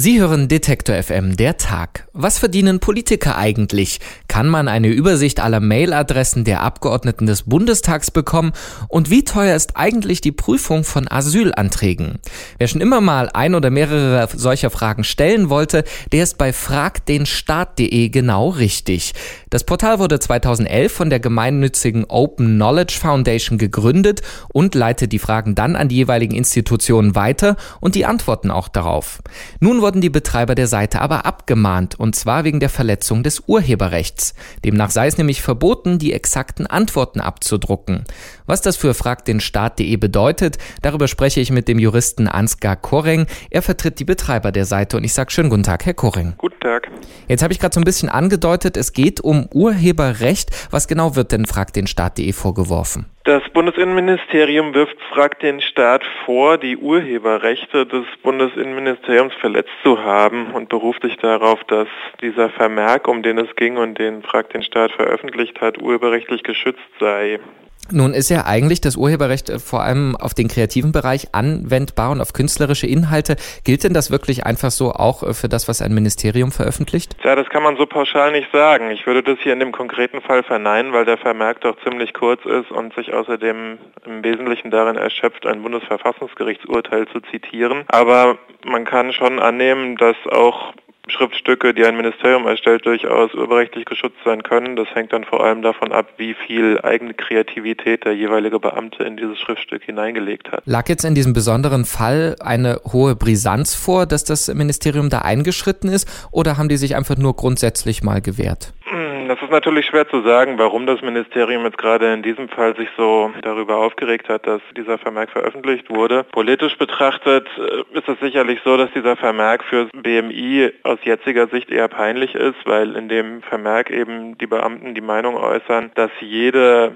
Sie hören Detektor FM, der Tag. Was verdienen Politiker eigentlich? Kann man eine Übersicht aller Mailadressen der Abgeordneten des Bundestags bekommen? Und wie teuer ist eigentlich die Prüfung von Asylanträgen? Wer schon immer mal ein oder mehrere solcher Fragen stellen wollte, der ist bei fragdenstaat.de genau richtig. Das Portal wurde 2011 von der gemeinnützigen Open Knowledge Foundation gegründet und leitet die Fragen dann an die jeweiligen Institutionen weiter und die Antworten auch darauf. Nun wurden die Betreiber der Seite aber abgemahnt, und zwar wegen der Verletzung des Urheberrechts. Demnach sei es nämlich verboten, die exakten Antworten abzudrucken. Was das für fragdenstaat.de bedeutet, darüber spreche ich mit dem Juristen Ansgar Koreng. Er vertritt die Betreiber der Seite und ich sage schönen guten Tag, Herr Koreng. Guten Tag. Jetzt habe ich gerade so ein bisschen angedeutet, es geht um Urheberrecht. Was genau wird denn fragdenstaat.de vorgeworfen? Das Bundesinnenministerium wirft Frag den Staat vor, die Urheberrechte des Bundesinnenministeriums verletzt zu haben und beruft sich darauf, dass dieser Vermerk, um den es ging und den Frag den Staat veröffentlicht hat, urheberrechtlich geschützt sei. Nun ist ja eigentlich das Urheberrecht äh, vor allem auf den kreativen Bereich anwendbar und auf künstlerische Inhalte. Gilt denn das wirklich einfach so auch äh, für das, was ein Ministerium veröffentlicht? Ja, das kann man so pauschal nicht sagen. Ich würde das hier in dem konkreten Fall verneinen, weil der Vermerk doch ziemlich kurz ist und sich außerdem im Wesentlichen darin erschöpft, ein Bundesverfassungsgerichtsurteil zu zitieren. Aber man kann schon annehmen, dass auch Schriftstücke, die ein Ministerium erstellt, durchaus urheberrechtlich geschützt sein können. Das hängt dann vor allem davon ab, wie viel eigene Kreativität der jeweilige Beamte in dieses Schriftstück hineingelegt hat. Lag jetzt in diesem besonderen Fall eine hohe Brisanz vor, dass das Ministerium da eingeschritten ist, oder haben die sich einfach nur grundsätzlich mal gewehrt? Das ist natürlich schwer zu sagen, warum das Ministerium jetzt gerade in diesem Fall sich so darüber aufgeregt hat, dass dieser Vermerk veröffentlicht wurde. Politisch betrachtet äh, ist es sicherlich so, dass dieser Vermerk für BMI aus jetziger Sicht eher peinlich ist, weil in dem Vermerk eben die Beamten die Meinung äußern, dass jede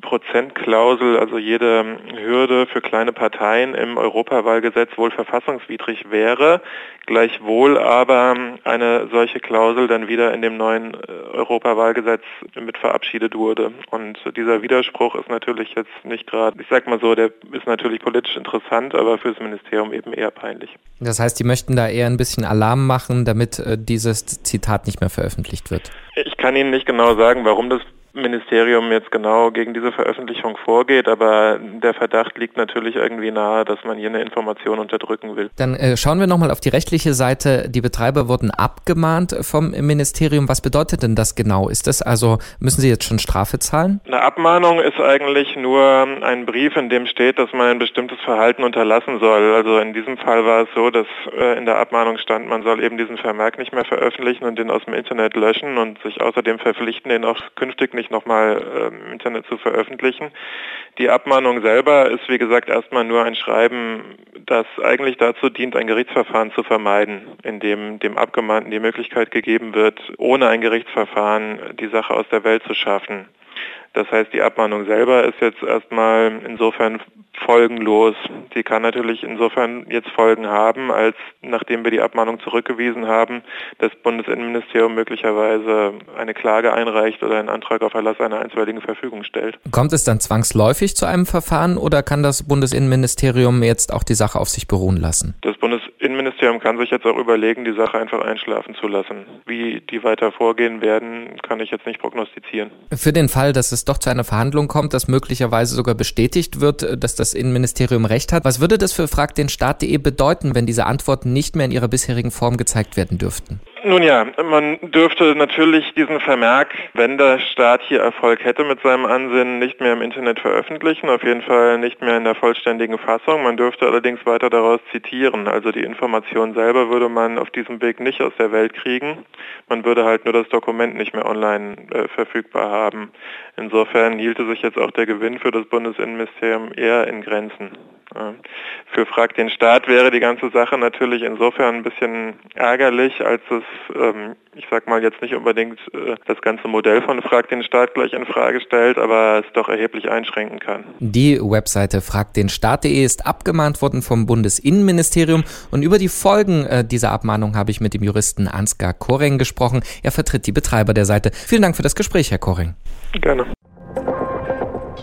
Prozentklausel, also jede Hürde für kleine Parteien im Europawahlgesetz wohl verfassungswidrig wäre, gleichwohl aber eine solche Klausel dann wieder in dem neuen äh, Europawahlgesetz mit verabschiedet wurde. Und dieser Widerspruch ist natürlich jetzt nicht gerade, ich sag mal so, der ist natürlich politisch interessant, aber für das Ministerium eben eher peinlich. Das heißt, die möchten da eher ein bisschen Alarm machen, damit äh, dieses Zitat nicht mehr veröffentlicht wird. Ich kann Ihnen nicht genau sagen, warum das Ministerium jetzt genau gegen diese Veröffentlichung vorgeht, aber der Verdacht liegt natürlich irgendwie nahe, dass man hier eine Information unterdrücken will. Dann äh, schauen wir nochmal auf die rechtliche Seite. Die Betreiber wurden abgemahnt vom Ministerium. Was bedeutet denn das genau? Ist das also, müssen Sie jetzt schon Strafe zahlen? Eine Abmahnung ist eigentlich nur ein Brief, in dem steht, dass man ein bestimmtes Verhalten unterlassen soll. Also in diesem Fall war es so, dass äh, in der Abmahnung stand, man soll eben diesen Vermerk nicht mehr veröffentlichen und den aus dem Internet löschen und sich außerdem verpflichten, den auch künftig nicht nicht nochmal ähm, im Internet zu veröffentlichen. Die Abmahnung selber ist, wie gesagt, erstmal nur ein Schreiben, das eigentlich dazu dient, ein Gerichtsverfahren zu vermeiden, in dem dem Abgemahnten die Möglichkeit gegeben wird, ohne ein Gerichtsverfahren die Sache aus der Welt zu schaffen. Das heißt, die Abmahnung selber ist jetzt erstmal insofern folgenlos. Sie kann natürlich insofern jetzt Folgen haben, als nachdem wir die Abmahnung zurückgewiesen haben, das Bundesinnenministerium möglicherweise eine Klage einreicht oder einen Antrag auf Erlass einer einstweiligen Verfügung stellt. Kommt es dann zwangsläufig zu einem Verfahren oder kann das Bundesinnenministerium jetzt auch die Sache auf sich beruhen lassen? Das Bundesinnenministerium kann sich jetzt auch überlegen, die Sache einfach einschlafen zu lassen. Wie die weiter vorgehen werden, kann ich jetzt nicht prognostizieren. Für den Fall, dass es doch zu einer Verhandlung kommt, dass möglicherweise sogar bestätigt wird, dass das Innenministerium recht hat, was würde das für Frag den Staat.de bedeuten, wenn diese Antworten nicht mehr in ihrer bisherigen Form gezeigt werden dürften? Nun ja, man dürfte natürlich diesen Vermerk, wenn der Staat hier Erfolg hätte mit seinem Ansinnen, nicht mehr im Internet veröffentlichen, auf jeden Fall nicht mehr in der vollständigen Fassung. Man dürfte allerdings weiter daraus zitieren. Also die Information selber würde man auf diesem Weg nicht aus der Welt kriegen. Man würde halt nur das Dokument nicht mehr online äh, verfügbar haben. Insofern hielte sich jetzt auch der Gewinn für das Bundesinnenministerium eher in Grenzen. Für Frag den Staat wäre die ganze Sache natürlich insofern ein bisschen ärgerlich, als es, ähm, ich sag mal, jetzt nicht unbedingt äh, das ganze Modell von Frag den Staat gleich in Frage stellt, aber es doch erheblich einschränken kann. Die Webseite fragdenstaat.de ist abgemahnt worden vom Bundesinnenministerium und über die Folgen äh, dieser Abmahnung habe ich mit dem Juristen Ansgar Koreng gesprochen. Er vertritt die Betreiber der Seite. Vielen Dank für das Gespräch, Herr Koreng. Gerne.